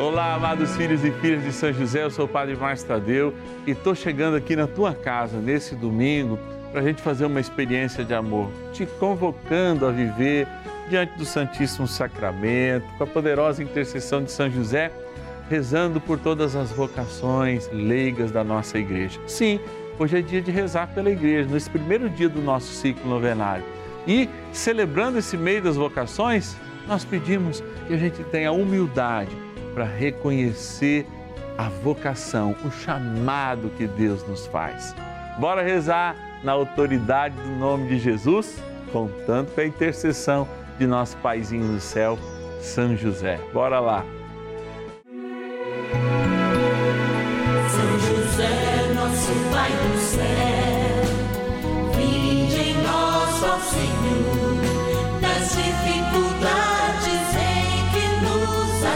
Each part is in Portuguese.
Olá, amados filhos e filhas de São José, eu sou o Padre Márcio Tadeu e estou chegando aqui na tua casa nesse domingo para a gente fazer uma experiência de amor, te convocando a viver diante do Santíssimo Sacramento, com a poderosa intercessão de São José, rezando por todas as vocações leigas da nossa igreja. Sim, hoje é dia de rezar pela igreja, nesse primeiro dia do nosso ciclo novenário. E celebrando esse meio das vocações, nós pedimos que a gente tenha humildade para reconhecer a vocação, o chamado que Deus nos faz. Bora rezar na autoridade do nome de Jesus, contando com a intercessão de nosso paizinho do céu, São José. Bora lá. São José, nosso Pai do céu, vinde em nós, ó Senhor,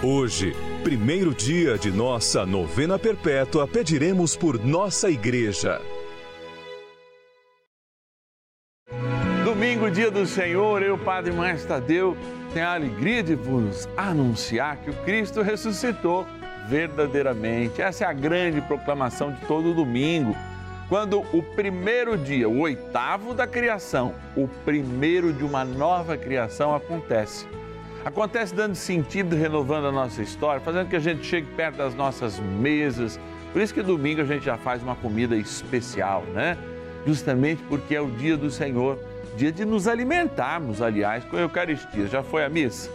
Hoje, primeiro dia de nossa novena perpétua, pediremos por nossa igreja. Domingo, dia do Senhor, eu, Padre Márcio Tadeu, tenho a alegria de vos anunciar que o Cristo ressuscitou verdadeiramente. Essa é a grande proclamação de todo domingo. Quando o primeiro dia, o oitavo da criação, o primeiro de uma nova criação acontece. Acontece dando sentido, renovando a nossa história, fazendo que a gente chegue perto das nossas mesas. Por isso que domingo a gente já faz uma comida especial, né? Justamente porque é o dia do Senhor, dia de nos alimentarmos, aliás, com a Eucaristia. Já foi a missa?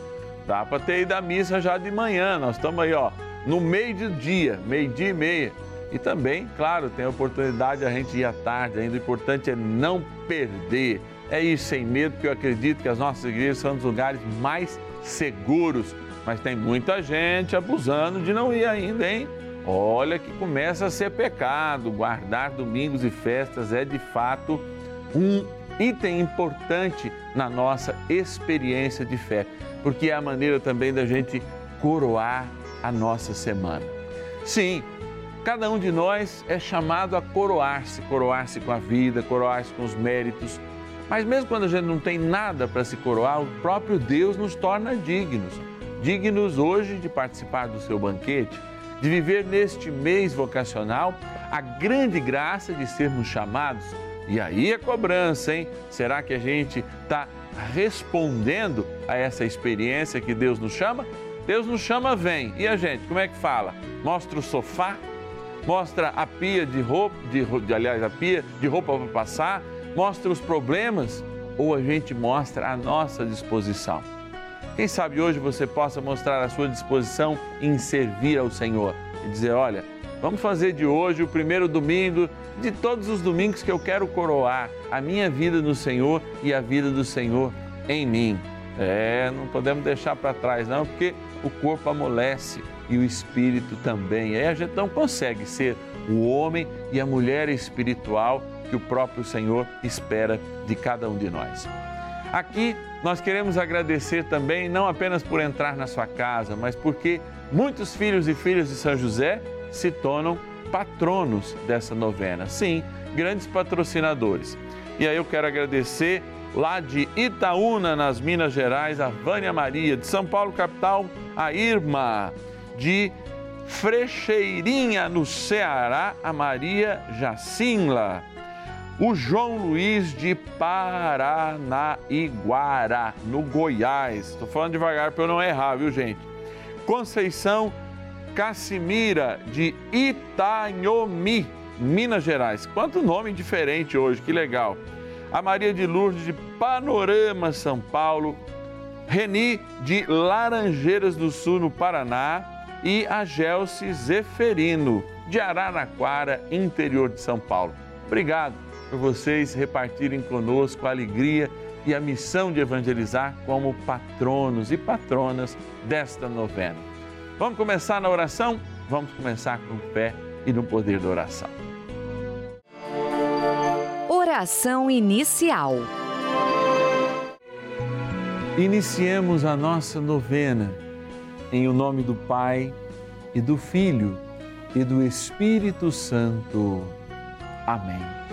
Dá para ter ido à missa já de manhã. Nós estamos aí, ó, no meio do dia, meio-dia e meia. E também, claro, tem a oportunidade de a gente ir à tarde ainda. O importante é não perder. É ir sem medo, porque eu acredito que as nossas igrejas são os lugares mais seguros. Mas tem muita gente abusando de não ir ainda, hein? Olha que começa a ser pecado. Guardar domingos e festas é de fato um item importante na nossa experiência de fé, porque é a maneira também da gente coroar a nossa semana. Sim, cada um de nós é chamado a coroar-se, coroar-se com a vida, coroar-se com os méritos. Mas mesmo quando a gente não tem nada para se coroar, o próprio Deus nos torna dignos. Dignos hoje de participar do seu banquete, de viver neste mês vocacional a grande graça de sermos chamados. E aí a cobrança, hein? Será que a gente está respondendo a essa experiência que Deus nos chama? Deus nos chama, vem. E a gente, como é que fala? Mostra o sofá, mostra a pia de roupa, de, de aliás, a pia de roupa para passar, mostra os problemas ou a gente mostra a nossa disposição? Quem sabe hoje você possa mostrar a sua disposição em servir ao Senhor e dizer, olha, vamos fazer de hoje o primeiro domingo de todos os domingos que eu quero coroar a minha vida no Senhor e a vida do Senhor em mim. É, não podemos deixar para trás não, porque o corpo amolece e o espírito também. Aí a gente não consegue ser o homem e a mulher espiritual que o próprio Senhor espera de cada um de nós. Aqui nós queremos agradecer também, não apenas por entrar na sua casa, mas porque muitos filhos e filhas de São José se tornam patronos dessa novena. Sim, grandes patrocinadores. E aí eu quero agradecer lá de Itaúna, nas Minas Gerais, a Vânia Maria, de São Paulo, capital, a Irma, de Frecheirinha, no Ceará, a Maria Jacinla o João Luiz de Paranaiguara, no Goiás. Estou falando devagar para eu não errar, viu, gente? Conceição Cassimira de Itanhomi, Minas Gerais. Quanto nome diferente hoje, que legal. A Maria de Lourdes de Panorama, São Paulo. Reni de Laranjeiras do Sul, no Paraná. E a Gelce Zeferino de Araraquara, interior de São Paulo. Obrigado por vocês repartirem conosco a alegria e a missão de evangelizar como patronos e patronas desta novena. Vamos começar na oração? Vamos começar com fé e no poder da oração. Oração inicial. Iniciemos a nossa novena em o nome do Pai e do Filho e do Espírito Santo. Amém.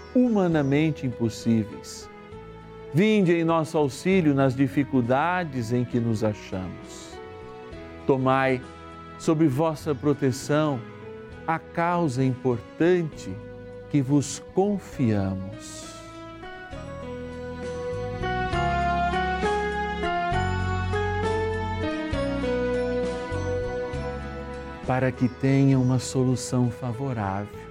humanamente impossíveis. Vinde em nosso auxílio nas dificuldades em que nos achamos. Tomai sob vossa proteção a causa importante que vos confiamos. Para que tenha uma solução favorável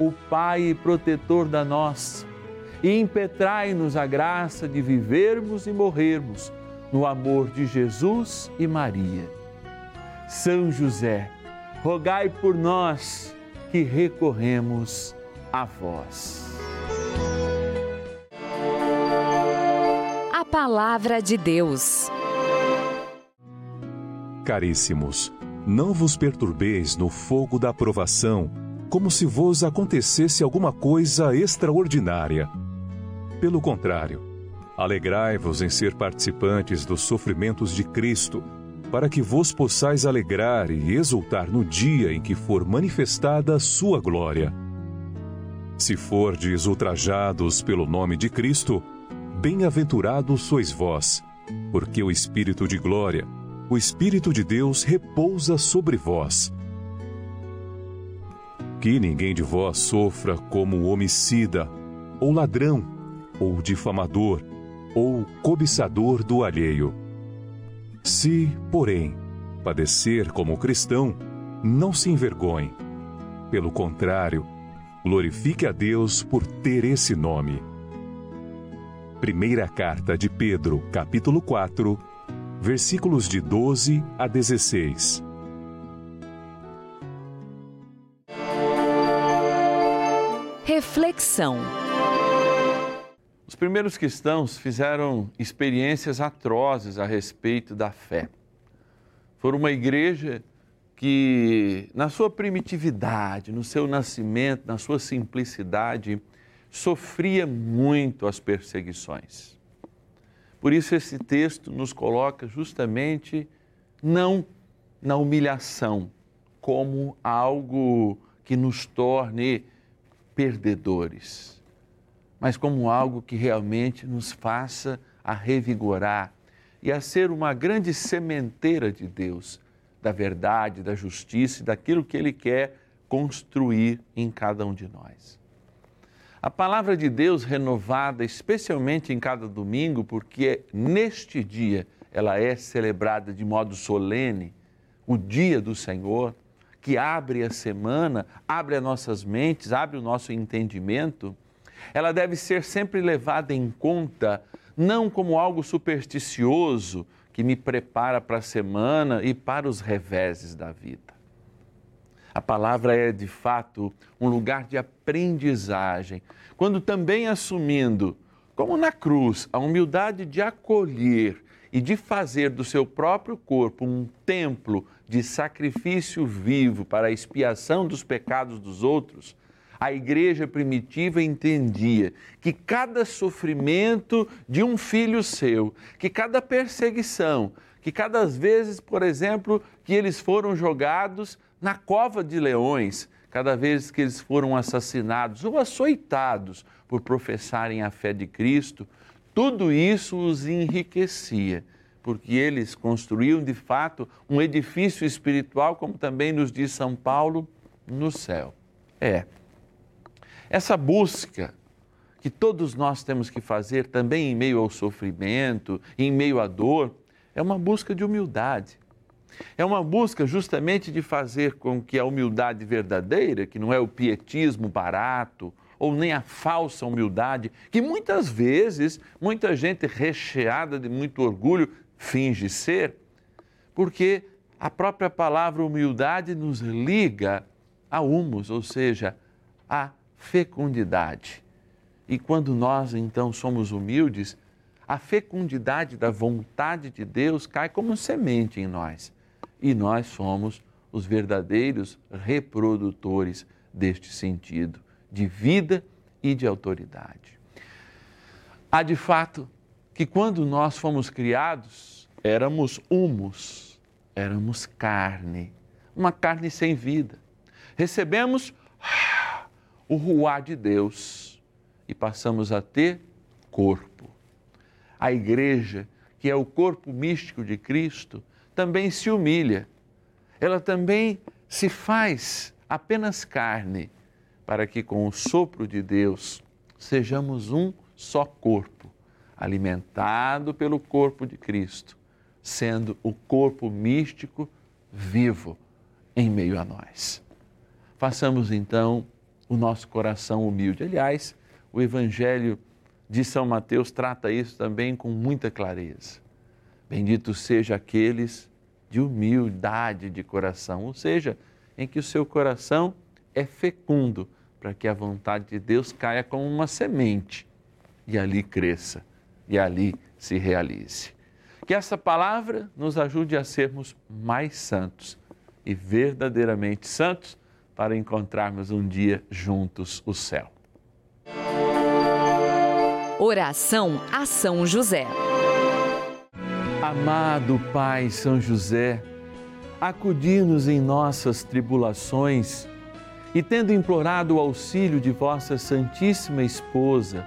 o Pai e protetor da nossa, e impetrai-nos a graça de vivermos e morrermos no amor de Jesus e Maria. São José, rogai por nós que recorremos a vós. A Palavra de Deus. Caríssimos, não vos perturbeis no fogo da provação como se vos acontecesse alguma coisa extraordinária. Pelo contrário, alegrai-vos em ser participantes dos sofrimentos de Cristo, para que vos possais alegrar e exultar no dia em que for manifestada a sua glória. Se fordes ultrajados pelo nome de Cristo, bem-aventurados sois vós, porque o Espírito de glória, o Espírito de Deus repousa sobre vós que ninguém de vós sofra como homicida, ou ladrão, ou difamador, ou cobiçador do alheio. Se, porém, padecer como cristão, não se envergonhe. Pelo contrário, glorifique a Deus por ter esse nome. Primeira carta de Pedro, capítulo 4, versículos de 12 a 16. Reflexão. Os primeiros cristãos fizeram experiências atrozes a respeito da fé. for uma igreja que, na sua primitividade, no seu nascimento, na sua simplicidade, sofria muito as perseguições. Por isso, esse texto nos coloca justamente não na humilhação, como algo que nos torne perdedores, mas como algo que realmente nos faça a revigorar e a ser uma grande sementeira de Deus da verdade, da justiça e daquilo que Ele quer construir em cada um de nós. A palavra de Deus renovada, especialmente em cada domingo, porque neste dia ela é celebrada de modo solene, o dia do Senhor, que abre a semana, abre as nossas mentes, abre o nosso entendimento, ela deve ser sempre levada em conta, não como algo supersticioso, que me prepara para a semana e para os reveses da vida. A palavra é de fato um lugar de aprendizagem, quando também assumindo, como na cruz, a humildade de acolher e de fazer do seu próprio corpo um templo de sacrifício vivo para a expiação dos pecados dos outros, a igreja primitiva entendia que cada sofrimento de um filho seu, que cada perseguição, que cada vezes, por exemplo, que eles foram jogados na cova de leões, cada vez que eles foram assassinados ou açoitados por professarem a fé de Cristo, tudo isso os enriquecia, porque eles construíam de fato um edifício espiritual, como também nos diz São Paulo, no céu. É, essa busca que todos nós temos que fazer também em meio ao sofrimento, em meio à dor, é uma busca de humildade. É uma busca justamente de fazer com que a humildade verdadeira, que não é o pietismo barato, ou nem a falsa humildade, que muitas vezes muita gente recheada de muito orgulho finge ser, porque a própria palavra humildade nos liga a humus, ou seja, a fecundidade. E quando nós então somos humildes, a fecundidade da vontade de Deus cai como semente em nós. E nós somos os verdadeiros reprodutores deste sentido de vida e de autoridade. Há de fato que quando nós fomos criados, éramos humus, éramos carne, uma carne sem vida. Recebemos o ruar de Deus e passamos a ter corpo. A igreja, que é o corpo místico de Cristo, também se humilha. Ela também se faz apenas carne, para que com o sopro de Deus sejamos um só corpo, alimentado pelo corpo de Cristo, sendo o corpo místico vivo em meio a nós. Façamos então o nosso coração humilde. Aliás, o Evangelho de São Mateus trata isso também com muita clareza. Bendito seja aqueles de humildade de coração, ou seja, em que o seu coração é fecundo para que a vontade de Deus caia como uma semente e ali cresça e ali se realize. Que essa palavra nos ajude a sermos mais santos e verdadeiramente santos para encontrarmos um dia juntos o céu. Oração a São José. Amado Pai São José, acudir-nos em nossas tribulações e, tendo implorado o auxílio de vossa Santíssima Esposa,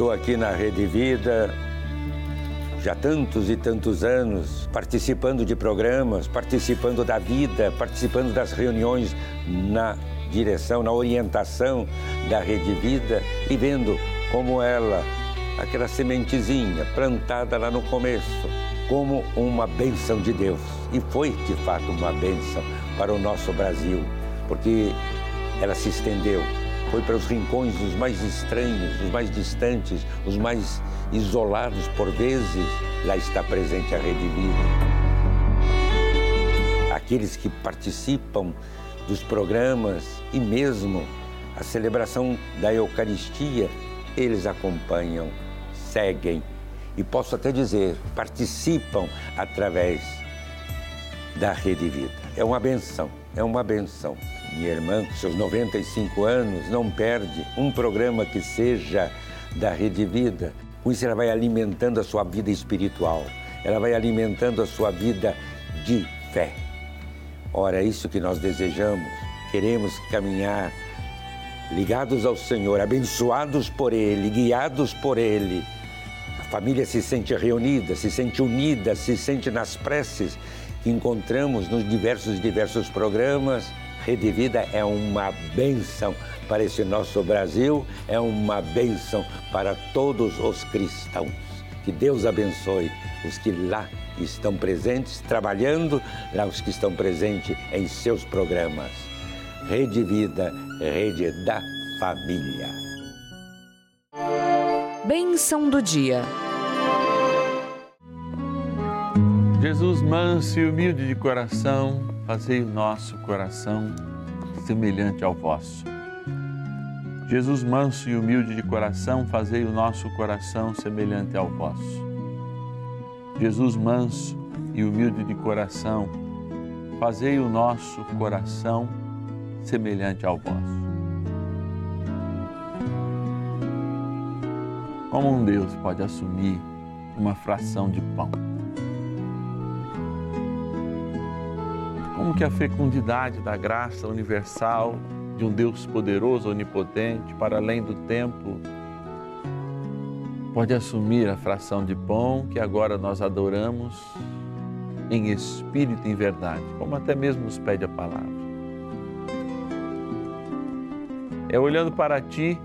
Estou aqui na Rede Vida já tantos e tantos anos, participando de programas, participando da vida, participando das reuniões na direção, na orientação da Rede Vida e vendo como ela, aquela sementezinha plantada lá no começo, como uma bênção de Deus. E foi de fato uma bênção para o nosso Brasil, porque ela se estendeu, foi para os rincões os mais estranhos, os mais distantes, os mais isolados por vezes. Lá está presente a Rede Vida. Aqueles que participam dos programas e mesmo a celebração da Eucaristia, eles acompanham, seguem e posso até dizer, participam através da Rede Vida. É uma benção, é uma benção. Minha irmã, com seus 95 anos, não perde um programa que seja da Rede Vida. Com isso, ela vai alimentando a sua vida espiritual, ela vai alimentando a sua vida de fé. Ora, é isso que nós desejamos. Queremos caminhar ligados ao Senhor, abençoados por Ele, guiados por Ele. A família se sente reunida, se sente unida, se sente nas preces que encontramos nos diversos diversos programas. Rede Vida é uma bênção para esse nosso Brasil, é uma bênção para todos os cristãos. Que Deus abençoe os que lá estão presentes, trabalhando, lá os que estão presentes em seus programas. Rede Vida, rede da família. Bênção do dia. Jesus manso e humilde de coração, fazei o nosso coração semelhante ao vosso. Jesus manso e humilde de coração, fazei o nosso coração semelhante ao vosso. Jesus manso e humilde de coração, fazei o nosso coração semelhante ao vosso. Como um Deus pode assumir uma fração de pão? Como que a fecundidade da graça universal de um Deus poderoso, onipotente, para além do tempo, pode assumir a fração de pão que agora nós adoramos em espírito e em verdade, como até mesmo nos pede a palavra. É olhando para ti,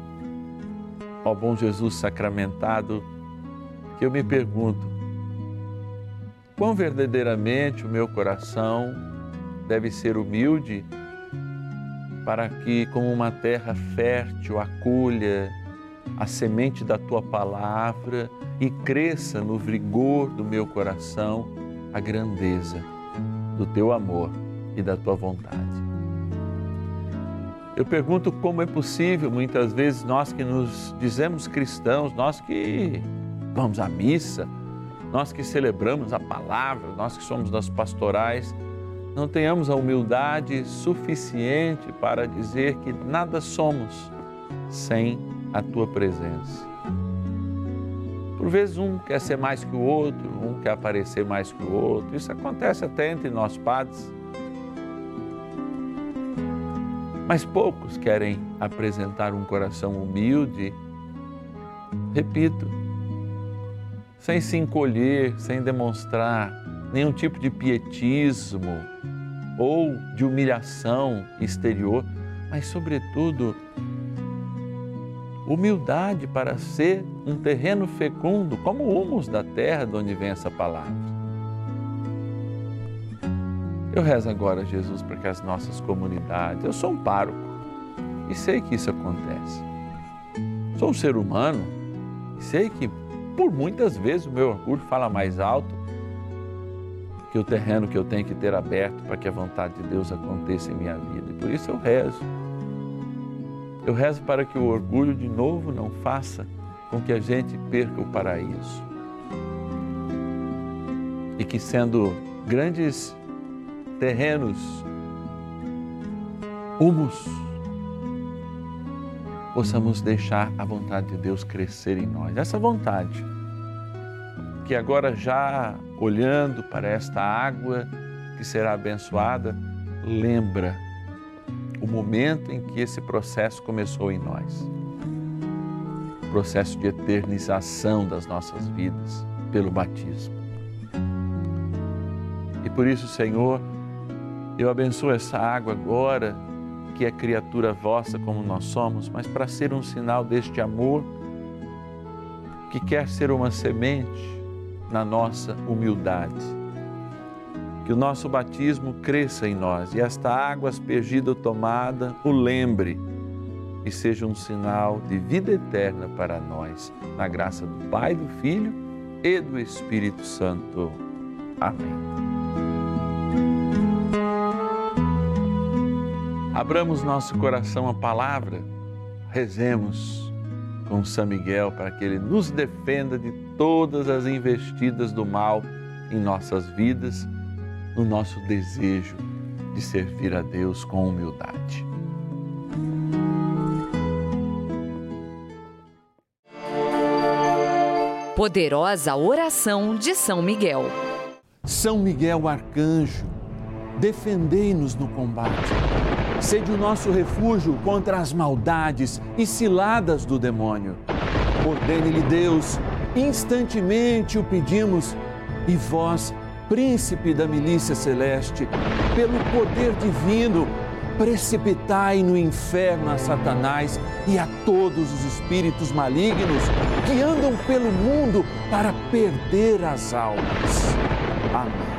ó bom Jesus sacramentado, que eu me pergunto: quão verdadeiramente o meu coração deve ser humilde para que, como uma terra fértil, acolha a semente da tua palavra e cresça no vigor do meu coração a grandeza do teu amor e da tua vontade. Eu pergunto como é possível, muitas vezes, nós que nos dizemos cristãos, nós que vamos à missa, nós que celebramos a palavra, nós que somos das pastorais, não tenhamos a humildade suficiente para dizer que nada somos sem a tua presença. Por vezes um quer ser mais que o outro, um quer aparecer mais que o outro. Isso acontece até entre nós padres. Mas poucos querem apresentar um coração humilde, repito, sem se encolher, sem demonstrar nenhum tipo de pietismo, ou de humilhação exterior, mas, sobretudo, humildade para ser um terreno fecundo, como o humus da terra de onde vem essa palavra. Eu rezo agora, Jesus, para que as nossas comunidades, eu sou um pároco e sei que isso acontece. Sou um ser humano e sei que por muitas vezes o meu orgulho fala mais alto que o terreno que eu tenho que ter aberto para que a vontade de Deus aconteça em minha vida. E por isso eu rezo. Eu rezo para que o orgulho de novo não faça com que a gente perca o paraíso. E que sendo grandes terrenos, humus, possamos deixar a vontade de Deus crescer em nós. Essa vontade que agora já olhando para esta água que será abençoada, lembra o momento em que esse processo começou em nós. O processo de eternização das nossas vidas pelo batismo. E por isso, Senhor, eu abençoo essa água agora, que é criatura vossa como nós somos, mas para ser um sinal deste amor que quer ser uma semente na nossa humildade. Que o nosso batismo cresça em nós e esta água aspergida ou tomada o lembre e seja um sinal de vida eterna para nós, na graça do Pai, do Filho e do Espírito Santo. Amém. Abramos nosso coração à palavra, rezemos com São Miguel para que ele nos defenda de todas as investidas do mal em nossas vidas, no nosso desejo de servir a Deus com humildade. Poderosa oração de São Miguel. São Miguel Arcanjo, defendei-nos no combate. Sede o nosso refúgio contra as maldades e ciladas do demônio. Ordene-lhe Deus, instantemente o pedimos, e vós, príncipe da milícia celeste, pelo poder divino, precipitai no inferno a Satanás e a todos os espíritos malignos que andam pelo mundo para perder as almas. Amém.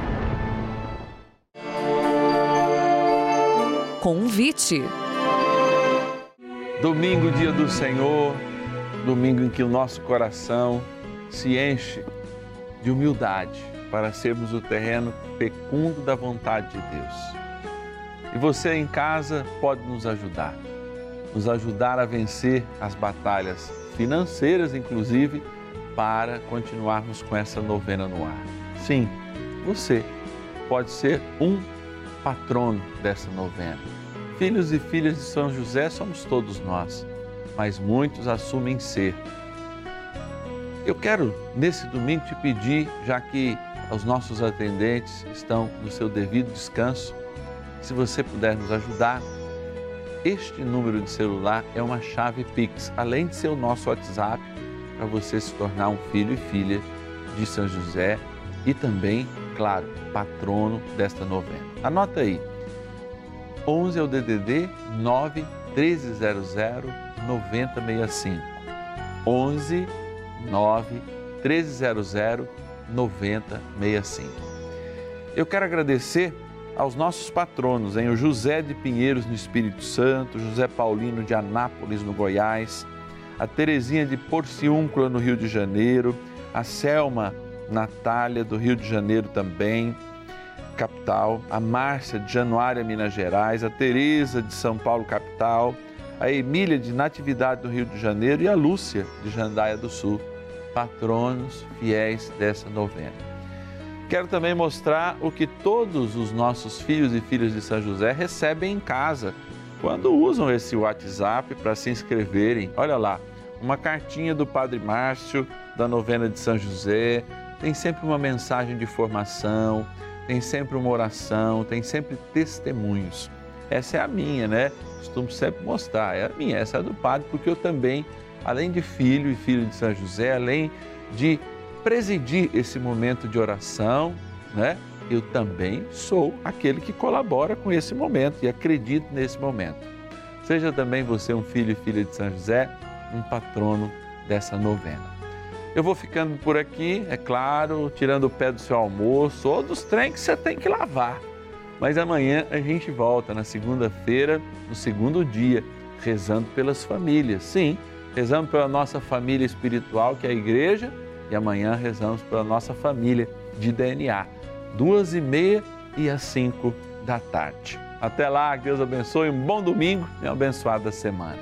Convite. Domingo, dia do Senhor, domingo em que o nosso coração se enche de humildade para sermos o terreno fecundo da vontade de Deus. E você em casa pode nos ajudar, nos ajudar a vencer as batalhas financeiras, inclusive, para continuarmos com essa novena no ar. Sim, você pode ser um patrono dessa novena. Filhos e filhas de São José somos todos nós, mas muitos assumem ser. Eu quero, nesse domingo, te pedir, já que os nossos atendentes estão no seu devido descanso, se você puder nos ajudar, este número de celular é uma chave Pix, além de ser o nosso WhatsApp, para você se tornar um filho e filha de São José e também, claro, patrono desta novena. Anota aí. 11 é o DDD 9 1300 9065. 11 9 1300 9065. Eu quero agradecer aos nossos patronos, hein? o José de Pinheiros no Espírito Santo, José Paulino de Anápolis no Goiás, a Terezinha de Porciúncula no Rio de Janeiro, a Selma Natália do Rio de Janeiro também, capital, a Márcia de Januária, Minas Gerais, a Tereza de São Paulo, capital, a Emília de Natividade do Rio de Janeiro e a Lúcia de Jandaia do Sul, patronos fiéis dessa novena. Quero também mostrar o que todos os nossos filhos e filhas de São José recebem em casa quando usam esse WhatsApp para se inscreverem. Olha lá, uma cartinha do Padre Márcio da novena de São José, tem sempre uma mensagem de formação, tem sempre uma oração, tem sempre testemunhos. Essa é a minha, né? Costumo sempre mostrar, é a minha, essa é a do Padre, porque eu também, além de filho e filho de São José, além de presidir esse momento de oração, né? eu também sou aquele que colabora com esse momento e acredito nesse momento. Seja também você um filho e filha de São José, um patrono dessa novena. Eu vou ficando por aqui, é claro, tirando o pé do seu almoço ou dos trem que você tem que lavar. Mas amanhã a gente volta na segunda-feira, no segundo dia, rezando pelas famílias. Sim, rezando pela nossa família espiritual, que é a igreja, e amanhã rezamos pela nossa família de DNA, duas e meia e às cinco da tarde. Até lá, que Deus abençoe, um bom domingo e uma abençoada semana.